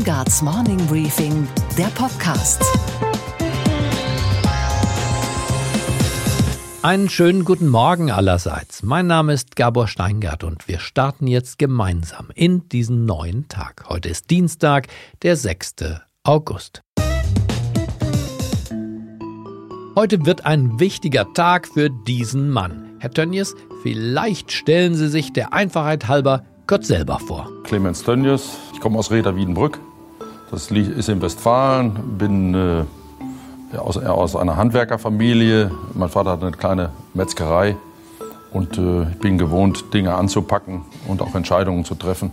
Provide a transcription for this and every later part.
Steingarts Morning Briefing, der Podcast. Einen schönen guten Morgen allerseits. Mein Name ist Gabor Steingart und wir starten jetzt gemeinsam in diesen neuen Tag. Heute ist Dienstag, der 6. August. Heute wird ein wichtiger Tag für diesen Mann. Herr Tönnies, vielleicht stellen Sie sich der Einfachheit halber Gott selber vor. Clemens Tönnies, ich komme aus Reda Wiedenbrück. Das ist in Westfalen, bin äh, aus, aus, einer Handwerkerfamilie. Mein Vater hat eine kleine Metzgerei und äh, ich bin gewohnt, Dinge anzupacken und auch Entscheidungen zu treffen.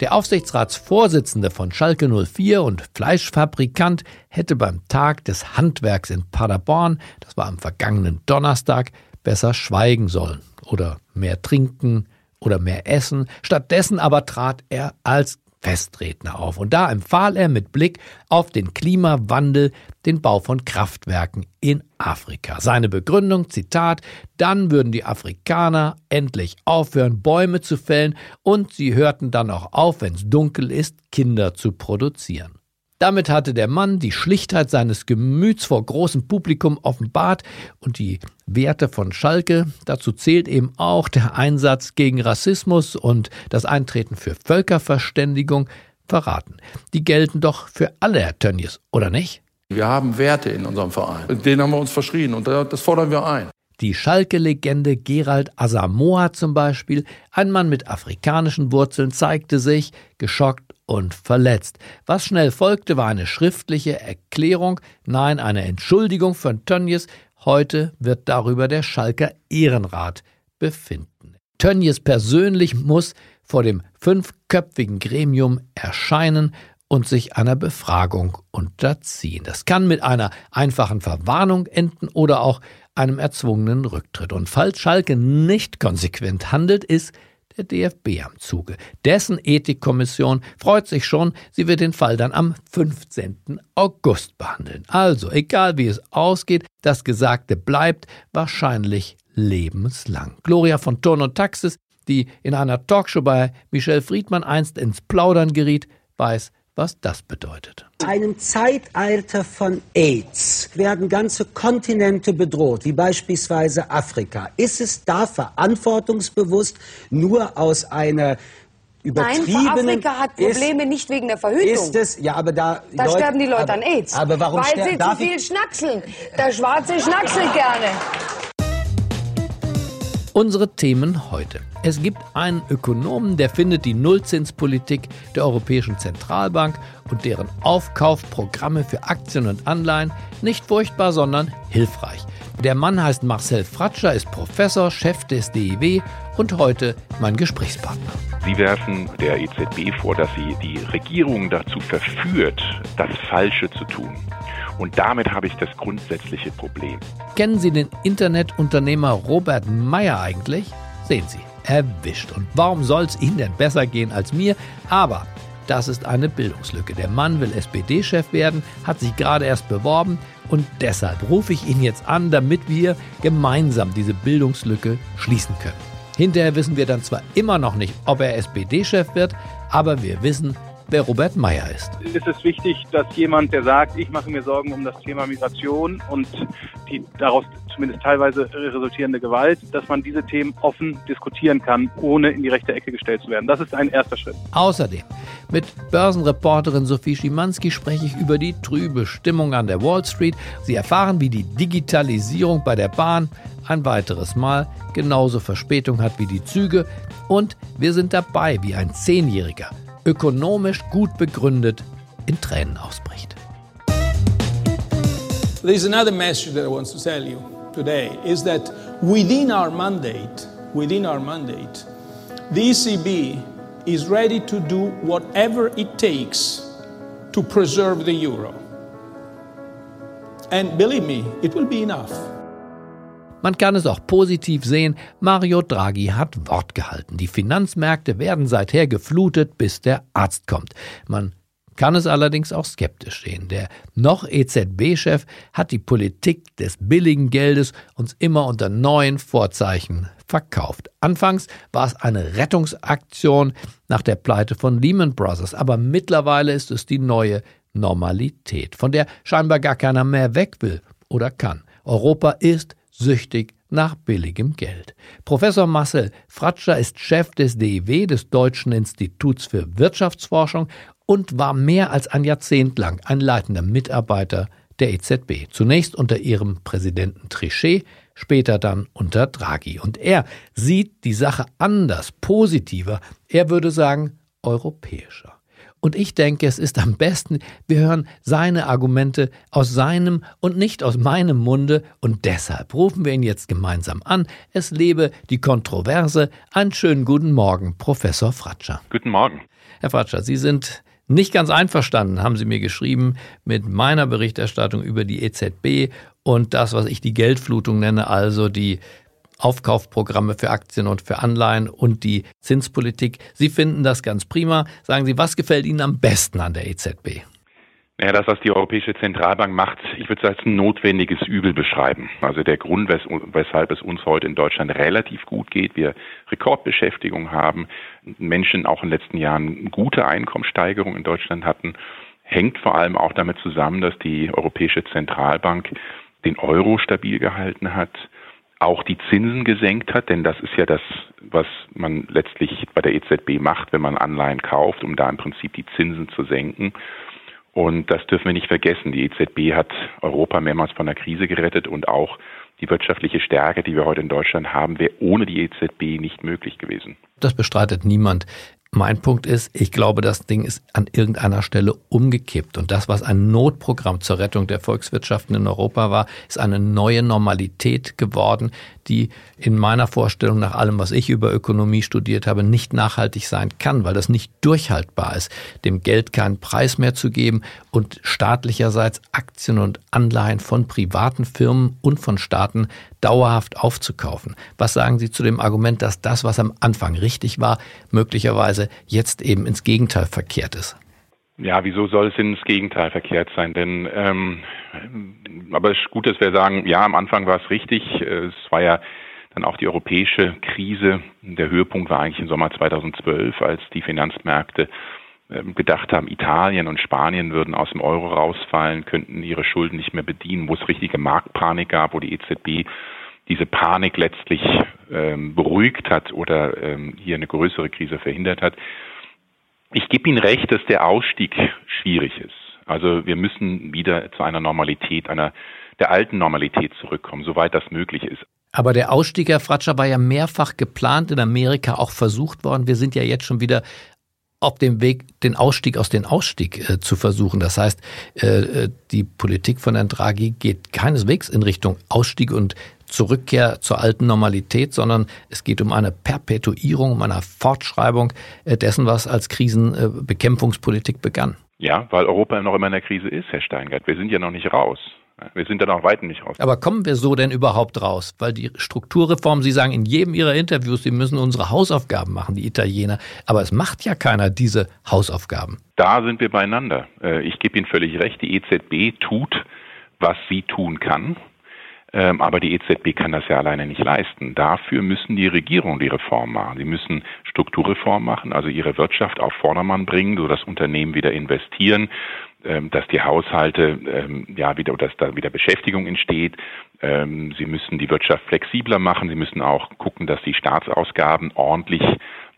Der Aufsichtsratsvorsitzende von Schalke 04 und Fleischfabrikant hätte beim Tag des Handwerks in Paderborn, das war am vergangenen Donnerstag, besser schweigen sollen oder mehr trinken oder mehr essen. Stattdessen aber trat er als Festredner auf. Und da empfahl er mit Blick auf den Klimawandel den Bau von Kraftwerken in Afrika. Seine Begründung, Zitat, dann würden die Afrikaner endlich aufhören, Bäume zu fällen und sie hörten dann auch auf, wenn es dunkel ist, Kinder zu produzieren. Damit hatte der Mann die Schlichtheit seines Gemüts vor großem Publikum offenbart und die Werte von Schalke, dazu zählt eben auch der Einsatz gegen Rassismus und das Eintreten für Völkerverständigung, verraten. Die gelten doch für alle, Herr Tönnies, oder nicht? Wir haben Werte in unserem Verein. Den haben wir uns verschrien und das fordern wir ein. Die Schalke-Legende Gerald Asamoah zum Beispiel, ein Mann mit afrikanischen Wurzeln, zeigte sich geschockt und verletzt. Was schnell folgte, war eine schriftliche Erklärung, nein, eine Entschuldigung von Tönnies. Heute wird darüber der Schalker Ehrenrat befinden. Tönnies persönlich muss vor dem fünfköpfigen Gremium erscheinen und sich einer Befragung unterziehen. Das kann mit einer einfachen Verwarnung enden oder auch einem erzwungenen Rücktritt. Und falls Schalke nicht konsequent handelt, ist der DFB am Zuge. Dessen Ethikkommission freut sich schon, sie wird den Fall dann am 15. August behandeln. Also, egal wie es ausgeht, das Gesagte bleibt wahrscheinlich lebenslang. Gloria von Turn und Taxis, die in einer Talkshow bei Michel Friedmann einst ins Plaudern geriet, weiß, was das bedeutet. In einem Zeitalter von AIDS werden ganze Kontinente bedroht, wie beispielsweise Afrika. Ist es da verantwortungsbewusst, nur aus einer übertriebenen... Nein, Afrika hat Probleme ist, nicht wegen der Verhütung. Ist es, ja, aber da... Da Leute, sterben die Leute aber, an AIDS. Aber warum Weil sie zu viel schnackseln. Der Schwarze schnackselt gerne. Unsere Themen heute. Es gibt einen Ökonomen, der findet die Nullzinspolitik der Europäischen Zentralbank und deren Aufkaufprogramme für Aktien und Anleihen nicht furchtbar, sondern hilfreich. Der Mann heißt Marcel Fratscher, ist Professor, Chef des DIW und heute mein Gesprächspartner. Sie werfen der EZB vor, dass sie die Regierung dazu verführt, das Falsche zu tun. Und damit habe ich das grundsätzliche Problem. Kennen Sie den Internetunternehmer Robert Meyer eigentlich? Sehen Sie, erwischt. Und warum soll es Ihnen denn besser gehen als mir? Aber das ist eine Bildungslücke. Der Mann will SPD-Chef werden, hat sich gerade erst beworben und deshalb rufe ich ihn jetzt an, damit wir gemeinsam diese Bildungslücke schließen können. Hinterher wissen wir dann zwar immer noch nicht, ob er SPD-Chef wird, aber wir wissen, wer Robert Meyer ist. Es ist wichtig, dass jemand, der sagt, ich mache mir Sorgen um das Thema Migration und die daraus zumindest teilweise resultierende Gewalt, dass man diese Themen offen diskutieren kann, ohne in die rechte Ecke gestellt zu werden. Das ist ein erster Schritt. Außerdem mit Börsenreporterin Sophie Schimanski spreche ich über die trübe Stimmung an der Wall Street. Sie erfahren, wie die Digitalisierung bei der Bahn ein weiteres Mal genauso Verspätung hat wie die Züge. Und wir sind dabei, wie ein Zehnjähriger ökonomisch gut begründet in Tränen ausbricht. There's another message that I want to tell you today is that within our mandate, within our mandate, the ECB is ready to do whatever it takes to preserve the euro. And believe me, it will be enough. Man kann es auch positiv sehen, Mario Draghi hat Wort gehalten. Die Finanzmärkte werden seither geflutet, bis der Arzt kommt. Man kann es allerdings auch skeptisch sehen. Der noch EZB-Chef hat die Politik des billigen Geldes uns immer unter neuen Vorzeichen verkauft. Anfangs war es eine Rettungsaktion nach der Pleite von Lehman Brothers, aber mittlerweile ist es die neue Normalität, von der scheinbar gar keiner mehr weg will oder kann. Europa ist süchtig nach billigem Geld. Professor Marcel Fratscher ist Chef des DIW, des Deutschen Instituts für Wirtschaftsforschung und war mehr als ein Jahrzehnt lang ein leitender Mitarbeiter der EZB. Zunächst unter ihrem Präsidenten Trichet, später dann unter Draghi. Und er sieht die Sache anders, positiver, er würde sagen europäischer. Und ich denke, es ist am besten, wir hören seine Argumente aus seinem und nicht aus meinem Munde. Und deshalb rufen wir ihn jetzt gemeinsam an. Es lebe die Kontroverse. Einen schönen guten Morgen, Professor Fratscher. Guten Morgen. Herr Fratscher, Sie sind nicht ganz einverstanden, haben Sie mir geschrieben, mit meiner Berichterstattung über die EZB und das, was ich die Geldflutung nenne, also die Aufkaufprogramme für Aktien und für Anleihen und die Zinspolitik. Sie finden das ganz prima. Sagen Sie, was gefällt Ihnen am besten an der EZB? Ja, das, was die Europäische Zentralbank macht, ich würde es als ein notwendiges Übel beschreiben. Also der Grund, wes weshalb es uns heute in Deutschland relativ gut geht, wir Rekordbeschäftigung haben, Menschen auch in den letzten Jahren gute Einkommenssteigerung in Deutschland hatten, hängt vor allem auch damit zusammen, dass die Europäische Zentralbank den Euro stabil gehalten hat, auch die Zinsen gesenkt hat, denn das ist ja das, was man letztlich bei der EZB macht, wenn man Anleihen kauft, um da im Prinzip die Zinsen zu senken. Und das dürfen wir nicht vergessen. Die EZB hat Europa mehrmals von der Krise gerettet und auch die wirtschaftliche Stärke, die wir heute in Deutschland haben, wäre ohne die EZB nicht möglich gewesen. Das bestreitet niemand. Mein Punkt ist, ich glaube, das Ding ist an irgendeiner Stelle umgekippt. Und das, was ein Notprogramm zur Rettung der Volkswirtschaften in Europa war, ist eine neue Normalität geworden, die in meiner Vorstellung nach allem, was ich über Ökonomie studiert habe, nicht nachhaltig sein kann, weil das nicht durchhaltbar ist, dem Geld keinen Preis mehr zu geben und staatlicherseits Aktien und Anleihen von privaten Firmen und von Staaten dauerhaft aufzukaufen. Was sagen Sie zu dem Argument, dass das, was am Anfang richtig war, möglicherweise jetzt eben ins Gegenteil verkehrt ist? Ja, wieso soll es ins Gegenteil verkehrt sein? Denn ähm, aber es ist gut, dass wir sagen, ja, am Anfang war es richtig. Es war ja dann auch die europäische Krise. Der Höhepunkt war eigentlich im Sommer 2012, als die Finanzmärkte gedacht haben, Italien und Spanien würden aus dem Euro rausfallen, könnten ihre Schulden nicht mehr bedienen, wo es richtige Marktpanik gab, wo die EZB diese Panik letztlich ähm, beruhigt hat oder ähm, hier eine größere Krise verhindert hat. Ich gebe Ihnen recht, dass der Ausstieg schwierig ist. Also wir müssen wieder zu einer Normalität, einer der alten Normalität zurückkommen, soweit das möglich ist. Aber der Ausstieg, Herr Fratscher, war ja mehrfach geplant, in Amerika auch versucht worden. Wir sind ja jetzt schon wieder auf dem Weg, den Ausstieg aus dem Ausstieg äh, zu versuchen. Das heißt, äh, äh, die Politik von Herrn Draghi geht keineswegs in Richtung Ausstieg und Zurückkehr zur alten Normalität, sondern es geht um eine Perpetuierung, um eine Fortschreibung äh, dessen, was als Krisenbekämpfungspolitik begann. Ja, weil Europa noch immer in der Krise ist, Herr Steingart. Wir sind ja noch nicht raus. Wir sind da noch weit nicht raus. Aber kommen wir so denn überhaupt raus? Weil die Strukturreform, Sie sagen in jedem Ihrer Interviews, Sie müssen unsere Hausaufgaben machen, die Italiener. Aber es macht ja keiner diese Hausaufgaben. Da sind wir beieinander. Äh, ich gebe Ihnen völlig recht. Die EZB tut, was sie tun kann. Ähm, aber die EZB kann das ja alleine nicht leisten. Dafür müssen die Regierungen die Reform machen. Sie müssen Strukturreform machen, also ihre Wirtschaft auf Vordermann bringen, so dass Unternehmen wieder investieren, dass die Haushalte ähm, ja wieder, dass da wieder Beschäftigung entsteht. Sie müssen die Wirtschaft flexibler machen. Sie müssen auch gucken, dass die Staatsausgaben ordentlich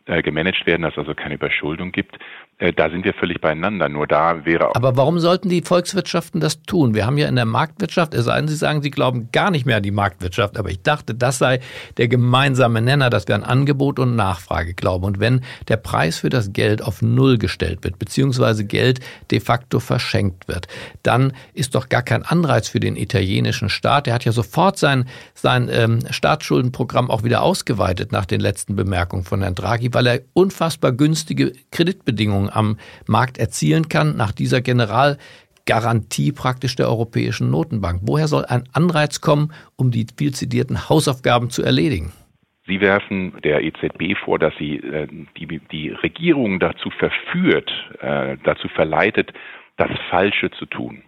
äh, gemanagt werden, dass es also keine Überschuldung gibt. Äh, da sind wir völlig beieinander. Nur da wäre auch. Aber warum sollten die Volkswirtschaften das tun? Wir haben ja in der Marktwirtschaft, es sei denn, Sie sagen, Sie glauben gar nicht mehr an die Marktwirtschaft, aber ich dachte, das sei der gemeinsame Nenner, dass wir an Angebot und Nachfrage glauben. Und wenn der Preis für das Geld auf Null gestellt wird, beziehungsweise Geld de facto verschenkt wird, dann ist doch gar kein Anreiz für den italienischen Staat. Der hat ja sofort sein, sein ähm, Staatsschuldenprogramm auch wieder ausgeweitet nach den letzten Bemerkungen von Herrn Draghi, weil er unfassbar günstige Kreditbedingungen am Markt erzielen kann, nach dieser Generalgarantie praktisch der Europäischen Notenbank. Woher soll ein Anreiz kommen, um die viel zitierten Hausaufgaben zu erledigen? Sie werfen der EZB vor, dass sie äh, die, die Regierung dazu verführt, äh, dazu verleitet, das Falsche zu tun.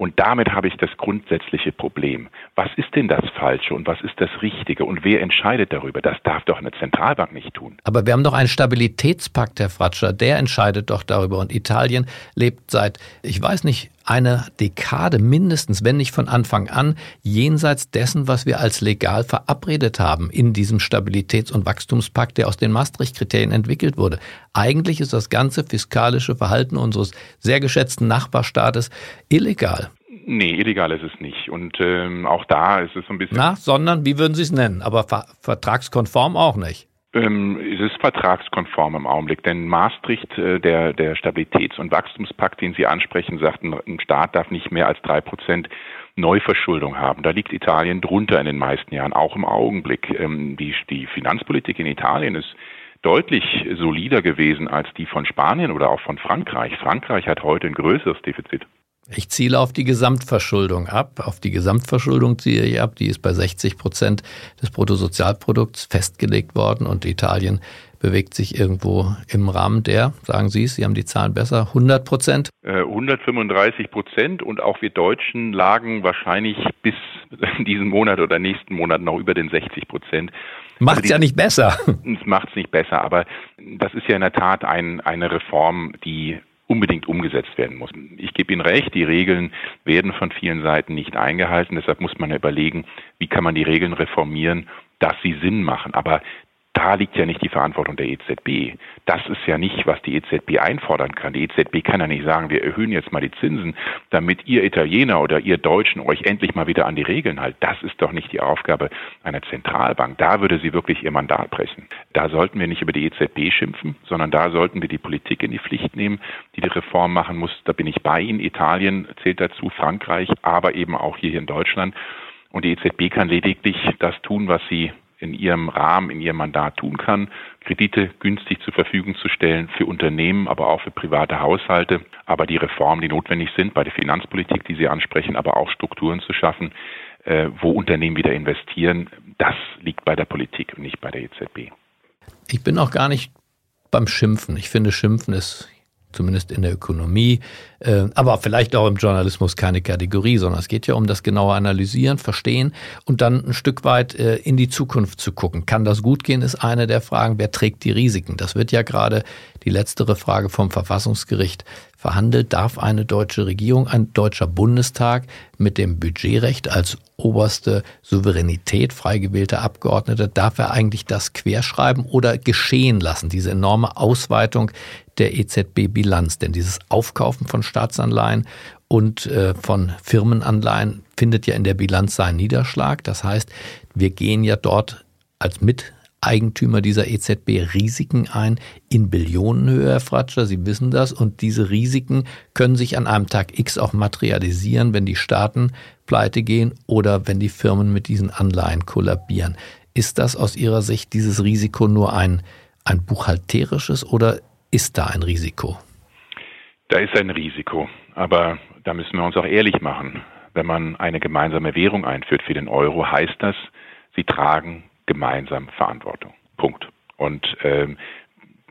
Und damit habe ich das grundsätzliche Problem. Was ist denn das Falsche und was ist das Richtige und wer entscheidet darüber? Das darf doch eine Zentralbank nicht tun. Aber wir haben doch einen Stabilitätspakt, Herr Fratscher, der entscheidet doch darüber. Und Italien lebt seit, ich weiß nicht, eine Dekade mindestens, wenn nicht von Anfang an, jenseits dessen, was wir als legal verabredet haben in diesem Stabilitäts- und Wachstumspakt, der aus den Maastricht-Kriterien entwickelt wurde. Eigentlich ist das ganze fiskalische Verhalten unseres sehr geschätzten Nachbarstaates illegal. Nee, illegal ist es nicht. Und ähm, auch da ist es so ein bisschen. Na, sondern, wie würden Sie es nennen? Aber ver vertragskonform auch nicht. Ähm, es ist vertragskonform im Augenblick, denn Maastricht, äh, der, der Stabilitäts- und Wachstumspakt, den Sie ansprechen, sagt, ein Staat darf nicht mehr als drei Prozent Neuverschuldung haben. Da liegt Italien drunter in den meisten Jahren, auch im Augenblick. Ähm, die, die Finanzpolitik in Italien ist deutlich solider gewesen als die von Spanien oder auch von Frankreich. Frankreich hat heute ein größeres Defizit. Ich ziele auf die Gesamtverschuldung ab. Auf die Gesamtverschuldung ziehe ich ab. Die ist bei 60 Prozent des Bruttosozialprodukts festgelegt worden und Italien bewegt sich irgendwo im Rahmen der, sagen Sie es, Sie haben die Zahlen besser, 100 Prozent? 135 äh, Prozent und auch wir Deutschen lagen wahrscheinlich bis diesen Monat oder nächsten Monat noch über den 60 Prozent. Macht es also ja nicht besser. Es macht es nicht besser, aber das ist ja in der Tat ein, eine Reform, die unbedingt umgesetzt werden muss. Ich gebe Ihnen recht, die Regeln werden von vielen Seiten nicht eingehalten. Deshalb muss man überlegen, wie kann man die Regeln reformieren, dass sie Sinn machen. Aber da liegt ja nicht die Verantwortung der EZB. Das ist ja nicht, was die EZB einfordern kann. Die EZB kann ja nicht sagen, wir erhöhen jetzt mal die Zinsen, damit ihr Italiener oder ihr Deutschen euch endlich mal wieder an die Regeln haltet. Das ist doch nicht die Aufgabe einer Zentralbank. Da würde sie wirklich ihr Mandat brechen. Da sollten wir nicht über die EZB schimpfen, sondern da sollten wir die Politik in die Pflicht nehmen, die die Reform machen muss. Da bin ich bei Ihnen. Italien zählt dazu, Frankreich, aber eben auch hier in Deutschland. Und die EZB kann lediglich das tun, was sie in ihrem Rahmen, in ihrem Mandat tun kann, Kredite günstig zur Verfügung zu stellen für Unternehmen, aber auch für private Haushalte. Aber die Reformen, die notwendig sind bei der Finanzpolitik, die Sie ansprechen, aber auch Strukturen zu schaffen, äh, wo Unternehmen wieder investieren, das liegt bei der Politik und nicht bei der EZB. Ich bin auch gar nicht beim Schimpfen. Ich finde, Schimpfen ist zumindest in der Ökonomie, äh, aber vielleicht auch im Journalismus keine Kategorie, sondern es geht ja um das genaue Analysieren, Verstehen und dann ein Stück weit äh, in die Zukunft zu gucken. Kann das gut gehen, ist eine der Fragen. Wer trägt die Risiken? Das wird ja gerade die letztere Frage vom Verfassungsgericht verhandelt. Darf eine deutsche Regierung, ein deutscher Bundestag mit dem Budgetrecht als oberste Souveränität frei gewählter Abgeordneter, darf er eigentlich das querschreiben oder geschehen lassen, diese enorme Ausweitung der EZB-Bilanz? Denn dieses Aufkaufen von Staatsanleihen und äh, von Firmenanleihen findet ja in der Bilanz seinen Niederschlag. Das heißt, wir gehen ja dort als mit Eigentümer dieser EZB Risiken ein in Billionenhöhe, Herr Fratscher. Sie wissen das. Und diese Risiken können sich an einem Tag X auch materialisieren, wenn die Staaten pleite gehen oder wenn die Firmen mit diesen Anleihen kollabieren. Ist das aus Ihrer Sicht dieses Risiko nur ein, ein buchhalterisches oder ist da ein Risiko? Da ist ein Risiko. Aber da müssen wir uns auch ehrlich machen. Wenn man eine gemeinsame Währung einführt für den Euro, heißt das, Sie tragen gemeinsam Verantwortung. Punkt. Und ähm,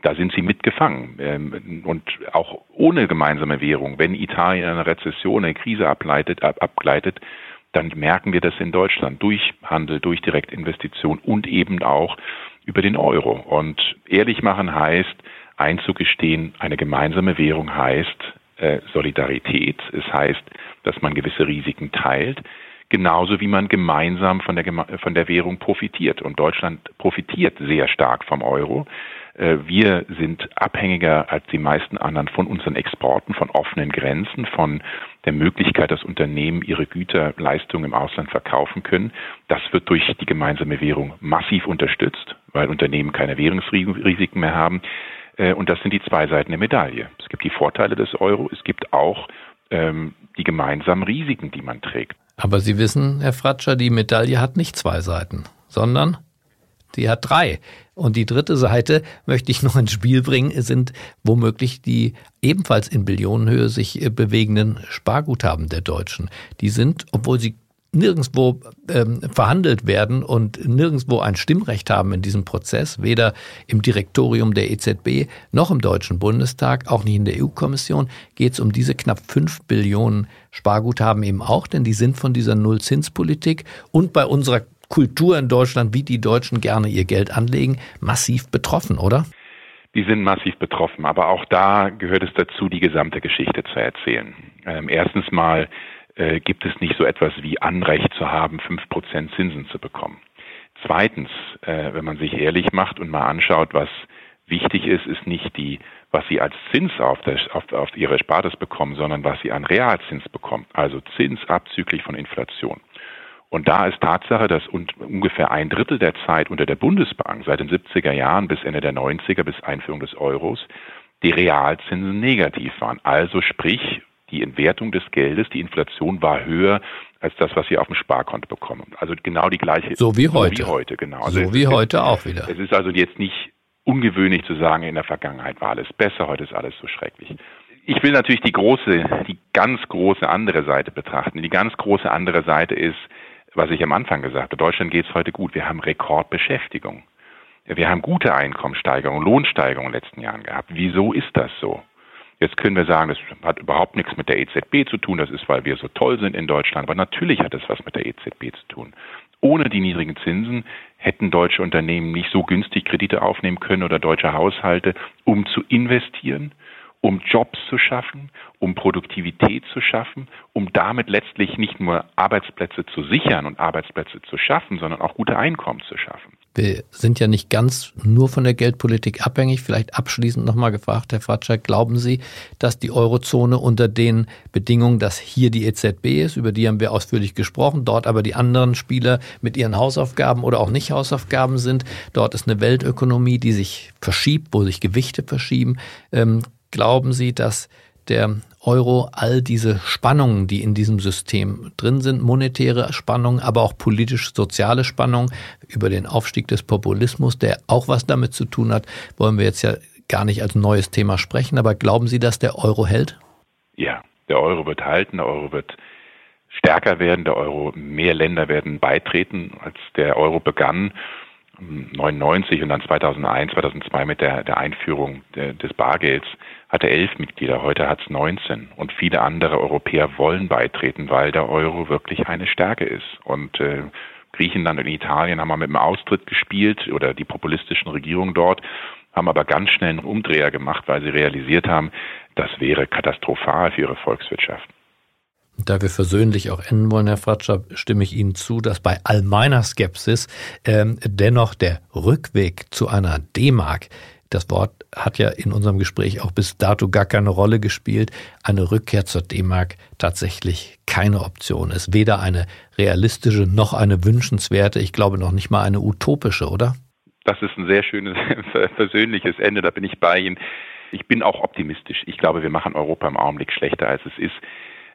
da sind sie mitgefangen. Ähm, und auch ohne gemeinsame Währung, wenn Italien eine Rezession, eine Krise ableitet, ab, abgleitet, dann merken wir das in Deutschland durch Handel, durch Direktinvestition und eben auch über den Euro. Und ehrlich machen heißt, einzugestehen, eine gemeinsame Währung heißt äh, Solidarität. Es heißt, dass man gewisse Risiken teilt genauso wie man gemeinsam von der, von der Währung profitiert. Und Deutschland profitiert sehr stark vom Euro. Äh, wir sind abhängiger als die meisten anderen von unseren Exporten, von offenen Grenzen, von der Möglichkeit, dass Unternehmen ihre Güter, Leistungen im Ausland verkaufen können. Das wird durch die gemeinsame Währung massiv unterstützt, weil Unternehmen keine Währungsrisiken mehr haben. Äh, und das sind die zwei Seiten der Medaille. Es gibt die Vorteile des Euro, es gibt auch ähm, die gemeinsamen Risiken, die man trägt. Aber Sie wissen, Herr Fratscher, die Medaille hat nicht zwei Seiten, sondern die hat drei. Und die dritte Seite möchte ich noch ins Spiel bringen, sind womöglich die ebenfalls in Billionenhöhe sich äh, bewegenden Sparguthaben der Deutschen. Die sind, obwohl sie nirgendwo ähm, verhandelt werden und nirgendwo ein Stimmrecht haben in diesem Prozess, weder im Direktorium der EZB noch im Deutschen Bundestag, auch nicht in der EU-Kommission, geht es um diese knapp fünf Billionen Sparguthaben eben auch, denn die sind von dieser Nullzinspolitik und bei unserer Kultur in Deutschland, wie die Deutschen gerne ihr Geld anlegen, massiv betroffen, oder? Die sind massiv betroffen, aber auch da gehört es dazu, die gesamte Geschichte zu erzählen. Ähm, erstens mal äh, gibt es nicht so etwas wie Anrecht zu haben, fünf Prozent Zinsen zu bekommen. Zweitens, äh, wenn man sich ehrlich macht und mal anschaut, was wichtig ist, ist nicht die, was Sie als Zins auf, der, auf, auf Ihre Erspartes bekommen, sondern was Sie an Realzins bekommen, also Zins abzüglich von Inflation. Und da ist Tatsache, dass ungefähr ein Drittel der Zeit unter der Bundesbank seit den 70er Jahren bis Ende der 90er bis Einführung des Euros die Realzinsen negativ waren. Also sprich, die Entwertung des Geldes, die Inflation war höher als das, was sie auf dem Sparkonto bekommen. Also genau die gleiche. So wie heute. So wie heute, genau. Also so wie heute auch wieder. Es ist also jetzt nicht ungewöhnlich zu sagen, in der Vergangenheit war alles besser, heute ist alles so schrecklich. Ich will natürlich die große, die ganz große andere Seite betrachten. Die ganz große andere Seite ist, was ich am Anfang gesagt habe. Deutschland geht es heute gut. Wir haben Rekordbeschäftigung. Wir haben gute Einkommenssteigerung, Lohnsteigerung in den letzten Jahren gehabt. Wieso ist das so? Jetzt können wir sagen, das hat überhaupt nichts mit der EZB zu tun, das ist, weil wir so toll sind in Deutschland, aber natürlich hat es was mit der EZB zu tun. Ohne die niedrigen Zinsen hätten deutsche Unternehmen nicht so günstig Kredite aufnehmen können oder deutsche Haushalte, um zu investieren, um Jobs zu schaffen, um Produktivität zu schaffen, um damit letztlich nicht nur Arbeitsplätze zu sichern und Arbeitsplätze zu schaffen, sondern auch gute Einkommen zu schaffen. Wir sind ja nicht ganz nur von der Geldpolitik abhängig. Vielleicht abschließend nochmal gefragt, Herr Fatschak, glauben Sie, dass die Eurozone unter den Bedingungen, dass hier die EZB ist, über die haben wir ausführlich gesprochen, dort aber die anderen Spieler mit ihren Hausaufgaben oder auch nicht Hausaufgaben sind, dort ist eine Weltökonomie, die sich verschiebt, wo sich Gewichte verschieben. Ähm, glauben Sie, dass der Euro all diese Spannungen, die in diesem System drin sind, monetäre Spannungen, aber auch politisch-soziale Spannungen über den Aufstieg des Populismus, der auch was damit zu tun hat, wollen wir jetzt ja gar nicht als neues Thema sprechen. Aber glauben Sie, dass der Euro hält? Ja, der Euro wird halten, der Euro wird stärker werden, der Euro, mehr Länder werden beitreten, als der Euro begann. 99 und dann 2001, 2002 mit der, der Einführung der, des Bargelds hatte elf Mitglieder, heute hat es 19 und viele andere Europäer wollen beitreten, weil der Euro wirklich eine Stärke ist. Und äh, Griechenland und Italien haben mal mit dem Austritt gespielt oder die populistischen Regierungen dort, haben aber ganz schnell einen Umdreher gemacht, weil sie realisiert haben, das wäre katastrophal für ihre Volkswirtschaft. Da wir versöhnlich auch enden wollen, Herr Fratscher, stimme ich Ihnen zu, dass bei all meiner Skepsis ähm, dennoch der Rückweg zu einer D-Mark das Wort hat ja in unserem Gespräch auch bis dato gar keine Rolle gespielt. Eine Rückkehr zur D-Mark tatsächlich keine Option ist. Weder eine realistische noch eine wünschenswerte, ich glaube noch nicht mal eine utopische, oder? Das ist ein sehr schönes, persönliches Ende, da bin ich bei Ihnen. Ich bin auch optimistisch. Ich glaube, wir machen Europa im Augenblick schlechter, als es ist.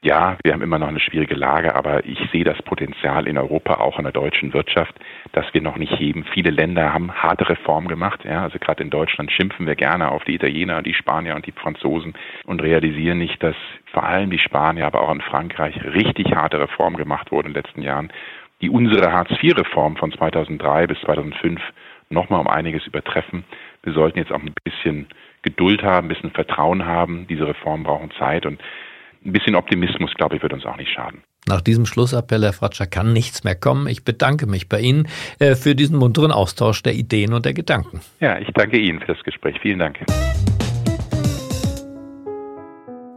Ja, wir haben immer noch eine schwierige Lage, aber ich sehe das Potenzial in Europa, auch in der deutschen Wirtschaft, dass wir noch nicht heben. Viele Länder haben harte Reformen gemacht. Ja, also gerade in Deutschland schimpfen wir gerne auf die Italiener, die Spanier und die Franzosen und realisieren nicht, dass vor allem die Spanier, aber auch in Frankreich richtig harte Reformen gemacht wurden in den letzten Jahren, die unsere Hartz-IV-Reform von 2003 bis 2005 nochmal um einiges übertreffen. Wir sollten jetzt auch ein bisschen Geduld haben, ein bisschen Vertrauen haben. Diese Reformen brauchen Zeit und ein bisschen Optimismus, glaube ich, wird uns auch nicht schaden. Nach diesem Schlussappell, Herr Fratscher, kann nichts mehr kommen. Ich bedanke mich bei Ihnen äh, für diesen munteren Austausch der Ideen und der Gedanken. Ja, ich danke Ihnen für das Gespräch. Vielen Dank.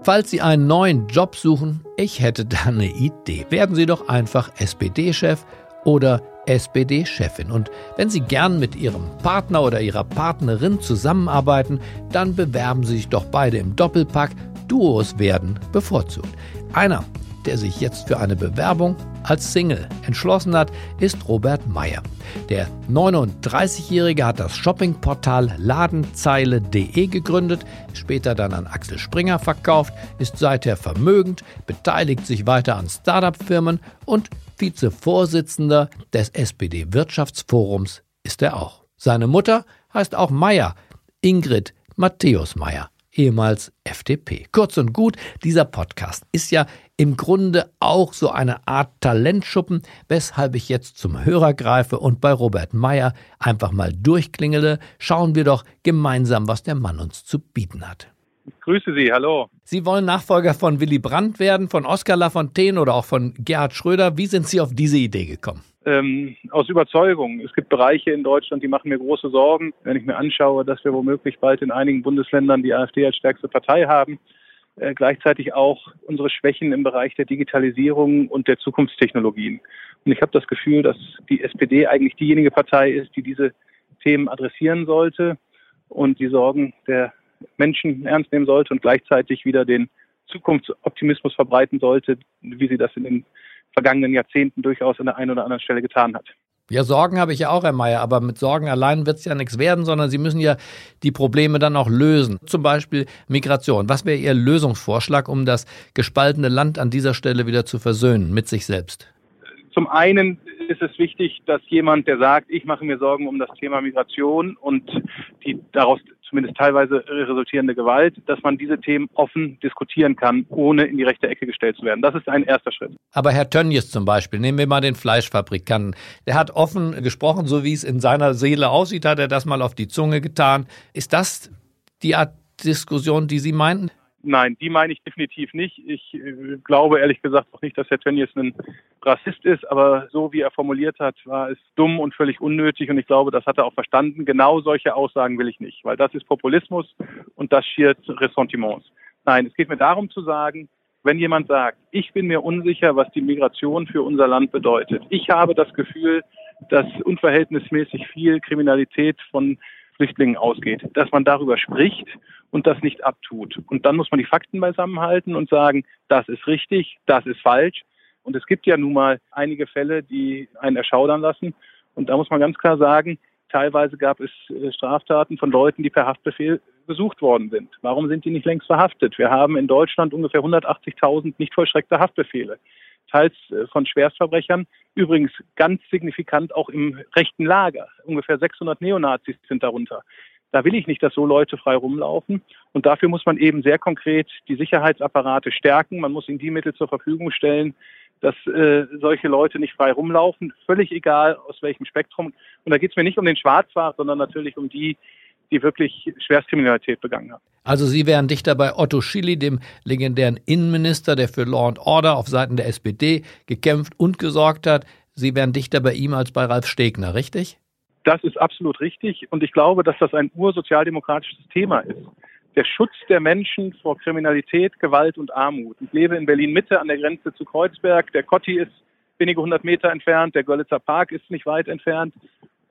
Falls Sie einen neuen Job suchen, ich hätte da eine Idee. Werden Sie doch einfach SPD-Chef oder SPD-Chefin. Und wenn Sie gern mit Ihrem Partner oder Ihrer Partnerin zusammenarbeiten, dann bewerben Sie sich doch beide im Doppelpack Duos werden bevorzugt. Einer, der sich jetzt für eine Bewerbung als Single entschlossen hat, ist Robert Meyer. Der 39-Jährige hat das Shoppingportal Ladenzeile.de gegründet, später dann an Axel Springer verkauft, ist seither vermögend, beteiligt sich weiter an Startup-Firmen und Vizevorsitzender des SPD-Wirtschaftsforums ist er auch. Seine Mutter heißt auch Meyer, Ingrid Matthäus Meyer. Ehemals FDP. Kurz und gut, dieser Podcast ist ja im Grunde auch so eine Art Talentschuppen, weshalb ich jetzt zum Hörer greife und bei Robert Meyer einfach mal durchklingele. Schauen wir doch gemeinsam, was der Mann uns zu bieten hat. Ich grüße Sie, hallo. Sie wollen Nachfolger von Willy Brandt werden, von Oskar Lafontaine oder auch von Gerhard Schröder. Wie sind Sie auf diese Idee gekommen? Ähm, aus Überzeugung. Es gibt Bereiche in Deutschland, die machen mir große Sorgen, wenn ich mir anschaue, dass wir womöglich bald in einigen Bundesländern die AfD als stärkste Partei haben. Äh, gleichzeitig auch unsere Schwächen im Bereich der Digitalisierung und der Zukunftstechnologien. Und ich habe das Gefühl, dass die SPD eigentlich diejenige Partei ist, die diese Themen adressieren sollte und die Sorgen der Menschen ernst nehmen sollte und gleichzeitig wieder den Zukunftsoptimismus verbreiten sollte, wie sie das in den vergangenen Jahrzehnten durchaus an der einen oder anderen Stelle getan hat. Ja, Sorgen habe ich ja auch, Herr Mayer, aber mit Sorgen allein wird es ja nichts werden, sondern Sie müssen ja die Probleme dann auch lösen. Zum Beispiel Migration. Was wäre Ihr Lösungsvorschlag, um das gespaltene Land an dieser Stelle wieder zu versöhnen mit sich selbst? Zum einen ist es wichtig, dass jemand, der sagt, ich mache mir Sorgen um das Thema Migration und die daraus zumindest teilweise resultierende Gewalt, dass man diese Themen offen diskutieren kann, ohne in die rechte Ecke gestellt zu werden. Das ist ein erster Schritt. Aber Herr Tönnies zum Beispiel, nehmen wir mal den Fleischfabrikanten, der hat offen gesprochen, so wie es in seiner Seele aussieht, hat er das mal auf die Zunge getan. Ist das die Art Diskussion, die Sie meinten? Nein, die meine ich definitiv nicht. Ich äh, glaube ehrlich gesagt auch nicht, dass Herr Tönnies ein Rassist ist, aber so wie er formuliert hat, war es dumm und völlig unnötig und ich glaube, das hat er auch verstanden. Genau solche Aussagen will ich nicht, weil das ist Populismus und das schiert Ressentiments. Nein, es geht mir darum zu sagen, wenn jemand sagt, ich bin mir unsicher, was die Migration für unser Land bedeutet. Ich habe das Gefühl, dass unverhältnismäßig viel Kriminalität von Flüchtlingen ausgeht, dass man darüber spricht und das nicht abtut. Und dann muss man die Fakten beisammenhalten und sagen, das ist richtig, das ist falsch. Und es gibt ja nun mal einige Fälle, die einen erschaudern lassen. Und da muss man ganz klar sagen, teilweise gab es äh, Straftaten von Leuten, die per Haftbefehl gesucht worden sind. Warum sind die nicht längst verhaftet? Wir haben in Deutschland ungefähr 180.000 nicht vollstreckte Haftbefehle, teils äh, von Schwerstverbrechern, übrigens ganz signifikant auch im rechten Lager. Ungefähr 600 Neonazis sind darunter. Da will ich nicht, dass so Leute frei rumlaufen. Und dafür muss man eben sehr konkret die Sicherheitsapparate stärken. Man muss ihnen die Mittel zur Verfügung stellen, dass äh, solche Leute nicht frei rumlaufen, völlig egal aus welchem Spektrum. Und da geht es mir nicht um den Schwarzfahrt, sondern natürlich um die, die wirklich Schwerstkriminalität begangen haben. Also Sie wären dichter bei Otto Schilly, dem legendären Innenminister, der für Law and Order auf Seiten der SPD gekämpft und gesorgt hat. Sie wären dichter bei ihm als bei Ralf Stegner, richtig? Das ist absolut richtig. Und ich glaube, dass das ein ursozialdemokratisches Thema ist. Der Schutz der Menschen vor Kriminalität, Gewalt und Armut. Ich lebe in Berlin Mitte an der Grenze zu Kreuzberg. Der Kotti ist wenige hundert Meter entfernt. Der Görlitzer Park ist nicht weit entfernt.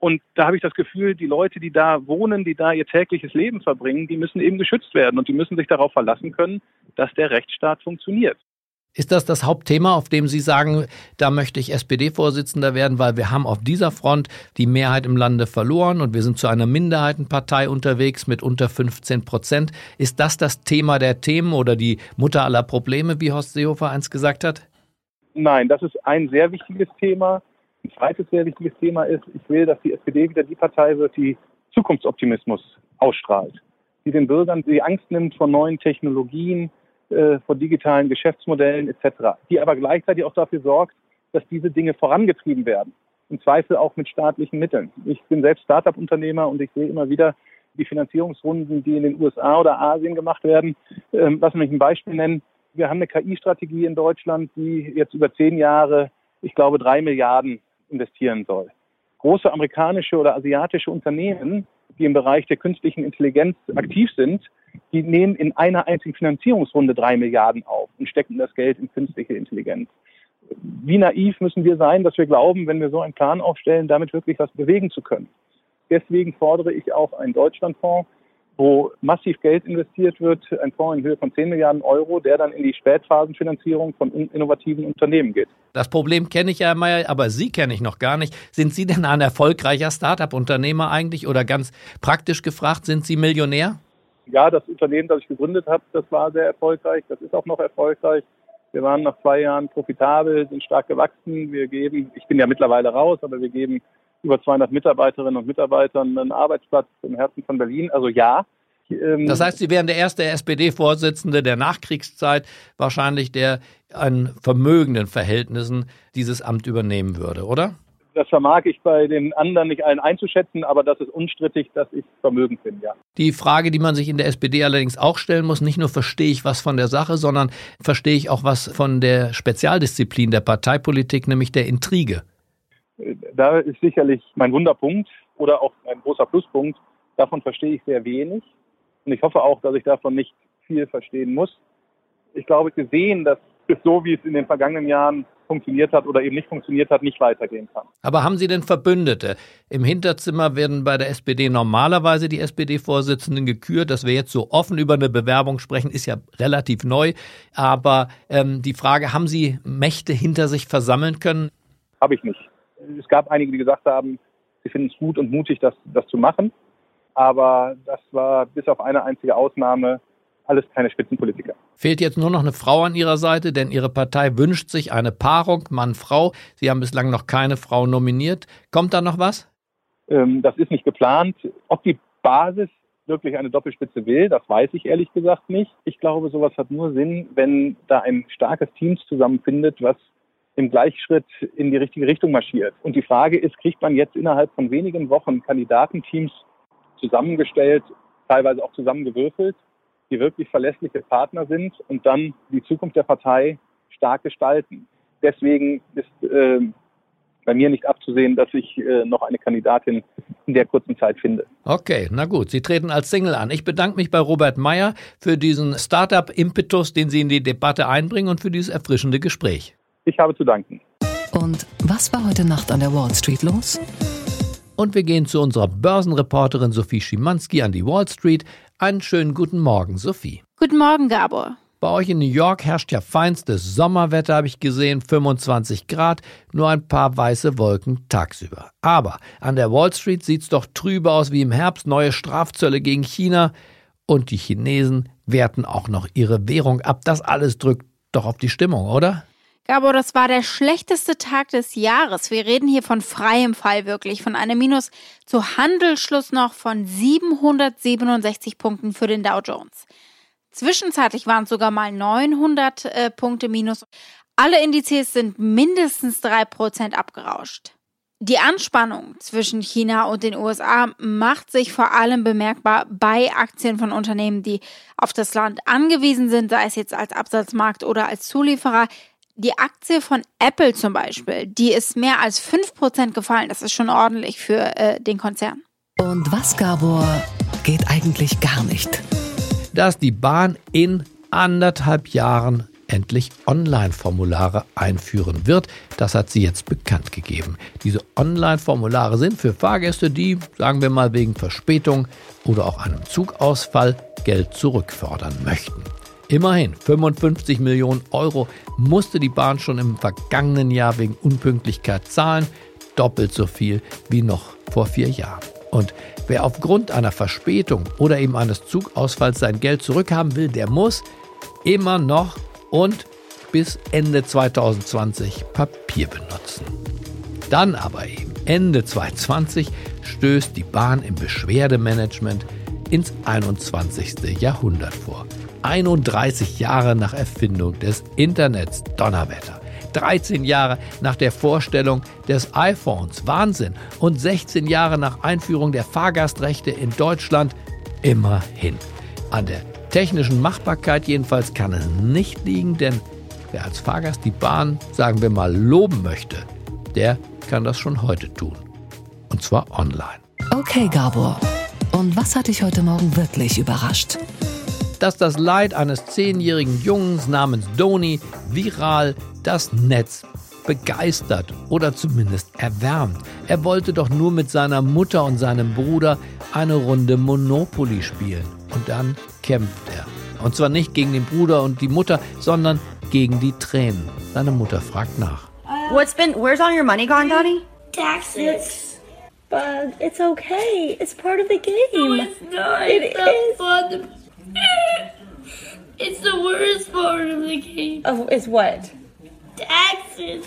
Und da habe ich das Gefühl, die Leute, die da wohnen, die da ihr tägliches Leben verbringen, die müssen eben geschützt werden und die müssen sich darauf verlassen können, dass der Rechtsstaat funktioniert. Ist das das Hauptthema, auf dem Sie sagen, da möchte ich SPD-Vorsitzender werden, weil wir haben auf dieser Front die Mehrheit im Lande verloren und wir sind zu einer Minderheitenpartei unterwegs mit unter 15 Prozent. Ist das das Thema der Themen oder die Mutter aller Probleme, wie Horst Seehofer einst gesagt hat? Nein, das ist ein sehr wichtiges Thema. Ein zweites sehr wichtiges Thema ist, ich will, dass die SPD wieder die Partei wird, die Zukunftsoptimismus ausstrahlt, die den Bürgern die Angst nimmt vor neuen Technologien, äh, von digitalen Geschäftsmodellen etc., die aber gleichzeitig auch dafür sorgt, dass diese Dinge vorangetrieben werden. Im Zweifel auch mit staatlichen Mitteln. Ich bin selbst Startup-Unternehmer und ich sehe immer wieder die Finanzierungsrunden, die in den USA oder Asien gemacht werden. Ähm, lass mich ein Beispiel nennen. Wir haben eine KI-Strategie in Deutschland, die jetzt über zehn Jahre, ich glaube, drei Milliarden investieren soll. Große amerikanische oder asiatische Unternehmen, die im Bereich der künstlichen Intelligenz aktiv sind, die nehmen in einer einzigen Finanzierungsrunde drei Milliarden auf und stecken das Geld in künstliche Intelligenz. Wie naiv müssen wir sein, dass wir glauben, wenn wir so einen Plan aufstellen, damit wirklich was bewegen zu können? Deswegen fordere ich auch einen Deutschlandfonds, wo massiv Geld investiert wird, ein Fonds in Höhe von 10 Milliarden Euro, der dann in die Spätphasenfinanzierung von innovativen Unternehmen geht. Das Problem kenne ich ja, Herr Mayer, aber Sie kenne ich noch gar nicht. Sind Sie denn ein erfolgreicher Start-up-Unternehmer eigentlich oder ganz praktisch gefragt, sind Sie Millionär? Ja, das Unternehmen, das ich gegründet habe, das war sehr erfolgreich, das ist auch noch erfolgreich. Wir waren nach zwei Jahren profitabel, sind stark gewachsen. Wir geben, ich bin ja mittlerweile raus, aber wir geben über 200 Mitarbeiterinnen und Mitarbeitern einen Arbeitsplatz im Herzen von Berlin. Also ja, Ähm, das heißt, Sie wären der erste SPD-Vorsitzende der Nachkriegszeit, wahrscheinlich der an vermögenden Verhältnissen dieses Amt übernehmen würde, oder? Das vermag ich bei den anderen nicht allen einzuschätzen, aber das ist unstrittig, dass ich vermögend bin, ja. Die Frage, die man sich in der SPD allerdings auch stellen muss, nicht nur verstehe ich was von der Sache, sondern verstehe ich auch was von der Spezialdisziplin der Parteipolitik, nämlich der Intrige. Da ist sicherlich mein Wunderpunkt oder auch ein großer Pluspunkt. Davon verstehe ich sehr wenig. Und ich hoffe auch, dass ich davon nicht viel verstehen muss. Ich glaube, gesehen, dass es so, wie es in den vergangenen Jahren funktioniert hat oder eben nicht funktioniert hat, nicht weitergehen kann. Aber haben Sie denn Verbündete? Im Hinterzimmer werden bei der SPD normalerweise die SPD-Vorsitzenden gekürt. Dass wir jetzt so offen über eine Bewerbung sprechen, ist ja relativ neu. Aber ähm, die Frage, haben Sie Mächte hinter sich versammeln können? Habe ich nicht. Es gab einige, die gesagt haben, sie finden es gut und mutig, das, das zu machen. Aber das war bis auf eine einzige Ausnahme alles keine Spitzenpolitiker. Fehlt jetzt nur noch eine Frau an Ihrer Seite, denn Ihre Partei wünscht sich eine Paarung Mann-Frau. Sie haben bislang noch keine Frau nominiert. Kommt da noch was? Ähm, das ist nicht geplant. Ob die Basis wirklich eine Doppelspitze will, das weiß ich ehrlich gesagt nicht. Ich glaube, sowas hat nur Sinn, wenn da ein starkes Team zusammenfindet, was im Gleichschritt in die richtige Richtung marschiert. Und die Frage ist, kriegt man jetzt innerhalb von wenigen Wochen Kandidatenteams zusammengestellt, teilweise auch zusammengewürfelt, die wirklich verlässliche Partner sind und dann die Zukunft der Partei stark gestalten. Deswegen ist äh, bei mir nicht abzusehen, dass ich äh, noch eine Kandidatin in der kurzen Zeit finde. Okay, na gut. Sie treten als Single an. Ich bedanke mich bei Robert Meyer für diesen Startup-Impetus, den Sie in die Debatte einbringen und für dieses erfrischende Gespräch. Ich habe zu danken. Und was war heute Nacht an der Wall Street los? Und wir gehen zu unserer Börsenreporterin Sophie Schimanski an die Wall Street. Einen schönen guten Morgen, Sophie. Guten Morgen, Gabor. Bei euch in New York herrscht ja feinstes Sommerwetter, habe ich gesehen, 25 Grad, nur ein paar weiße Wolken tagsüber. Aber an der Wall Street sieht es doch trübe aus wie im Herbst, neue Strafzölle gegen China und die Chinesen werten auch noch ihre Währung ab. Das alles drückt doch auf die Stimmung, oder? Gabor, das war der schlechteste Tag des Jahres. Wir reden hier von freiem Fall wirklich, von einem Minus zu Handelsschluss noch von 767 Punkten für den Dow Jones. Zwischenzeitlich waren es sogar mal 900 äh, Punkte Minus. Alle Indizes sind mindestens 3% abgerauscht. Die Anspannung zwischen China und den USA macht sich vor allem bemerkbar bei Aktien von Unternehmen, die auf das Land angewiesen sind, sei es jetzt als Absatzmarkt oder als Zulieferer. Die Aktie von Apple zum Beispiel, die ist mehr als 5% gefallen. Das ist schon ordentlich für äh, den Konzern. Und was, Gabor, geht eigentlich gar nicht? Dass die Bahn in anderthalb Jahren endlich Online-Formulare einführen wird. Das hat sie jetzt bekannt gegeben. Diese Online-Formulare sind für Fahrgäste, die, sagen wir mal, wegen Verspätung oder auch einem Zugausfall Geld zurückfordern möchten. Immerhin 55 Millionen Euro musste die Bahn schon im vergangenen Jahr wegen Unpünktlichkeit zahlen, doppelt so viel wie noch vor vier Jahren. Und wer aufgrund einer Verspätung oder eben eines Zugausfalls sein Geld zurückhaben will, der muss immer noch und bis Ende 2020 Papier benutzen. Dann aber eben Ende 2020 stößt die Bahn im Beschwerdemanagement ins 21. Jahrhundert vor. 31 Jahre nach Erfindung des Internets. Donnerwetter. 13 Jahre nach der Vorstellung des iPhones. Wahnsinn. Und 16 Jahre nach Einführung der Fahrgastrechte in Deutschland. Immerhin. An der technischen Machbarkeit jedenfalls kann es nicht liegen, denn wer als Fahrgast die Bahn, sagen wir mal, loben möchte, der kann das schon heute tun. Und zwar online. Okay, Gabor. Und was hat dich heute Morgen wirklich überrascht? Dass das Leid eines zehnjährigen Jungs namens Doni viral das Netz begeistert oder zumindest erwärmt. Er wollte doch nur mit seiner Mutter und seinem Bruder eine Runde Monopoly spielen. Und dann kämpft er. Und zwar nicht gegen den Bruder und die Mutter, sondern gegen die Tränen. Seine Mutter fragt nach. What's been, where's all your money gone, Donnie? Taxes. But it's okay. It's part of the game. No, it's not. It it's not is. fun. It's the worst part of the game. Oh, it's what? Taxes.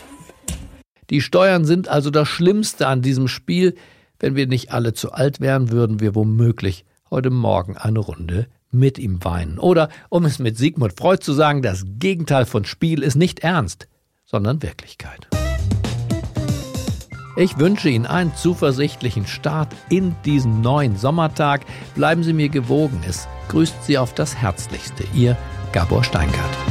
Die Steuern sind also das Schlimmste an diesem Spiel. Wenn wir nicht alle zu alt wären, würden wir womöglich heute Morgen eine Runde mit ihm weinen. Oder, um es mit Sigmund Freud zu sagen, das Gegenteil von Spiel ist nicht Ernst, sondern Wirklichkeit. Ich wünsche Ihnen einen zuversichtlichen Start in diesen neuen Sommertag. Bleiben Sie mir gewogen. Es grüßt Sie auf das Herzlichste. Ihr Gabor Steingart.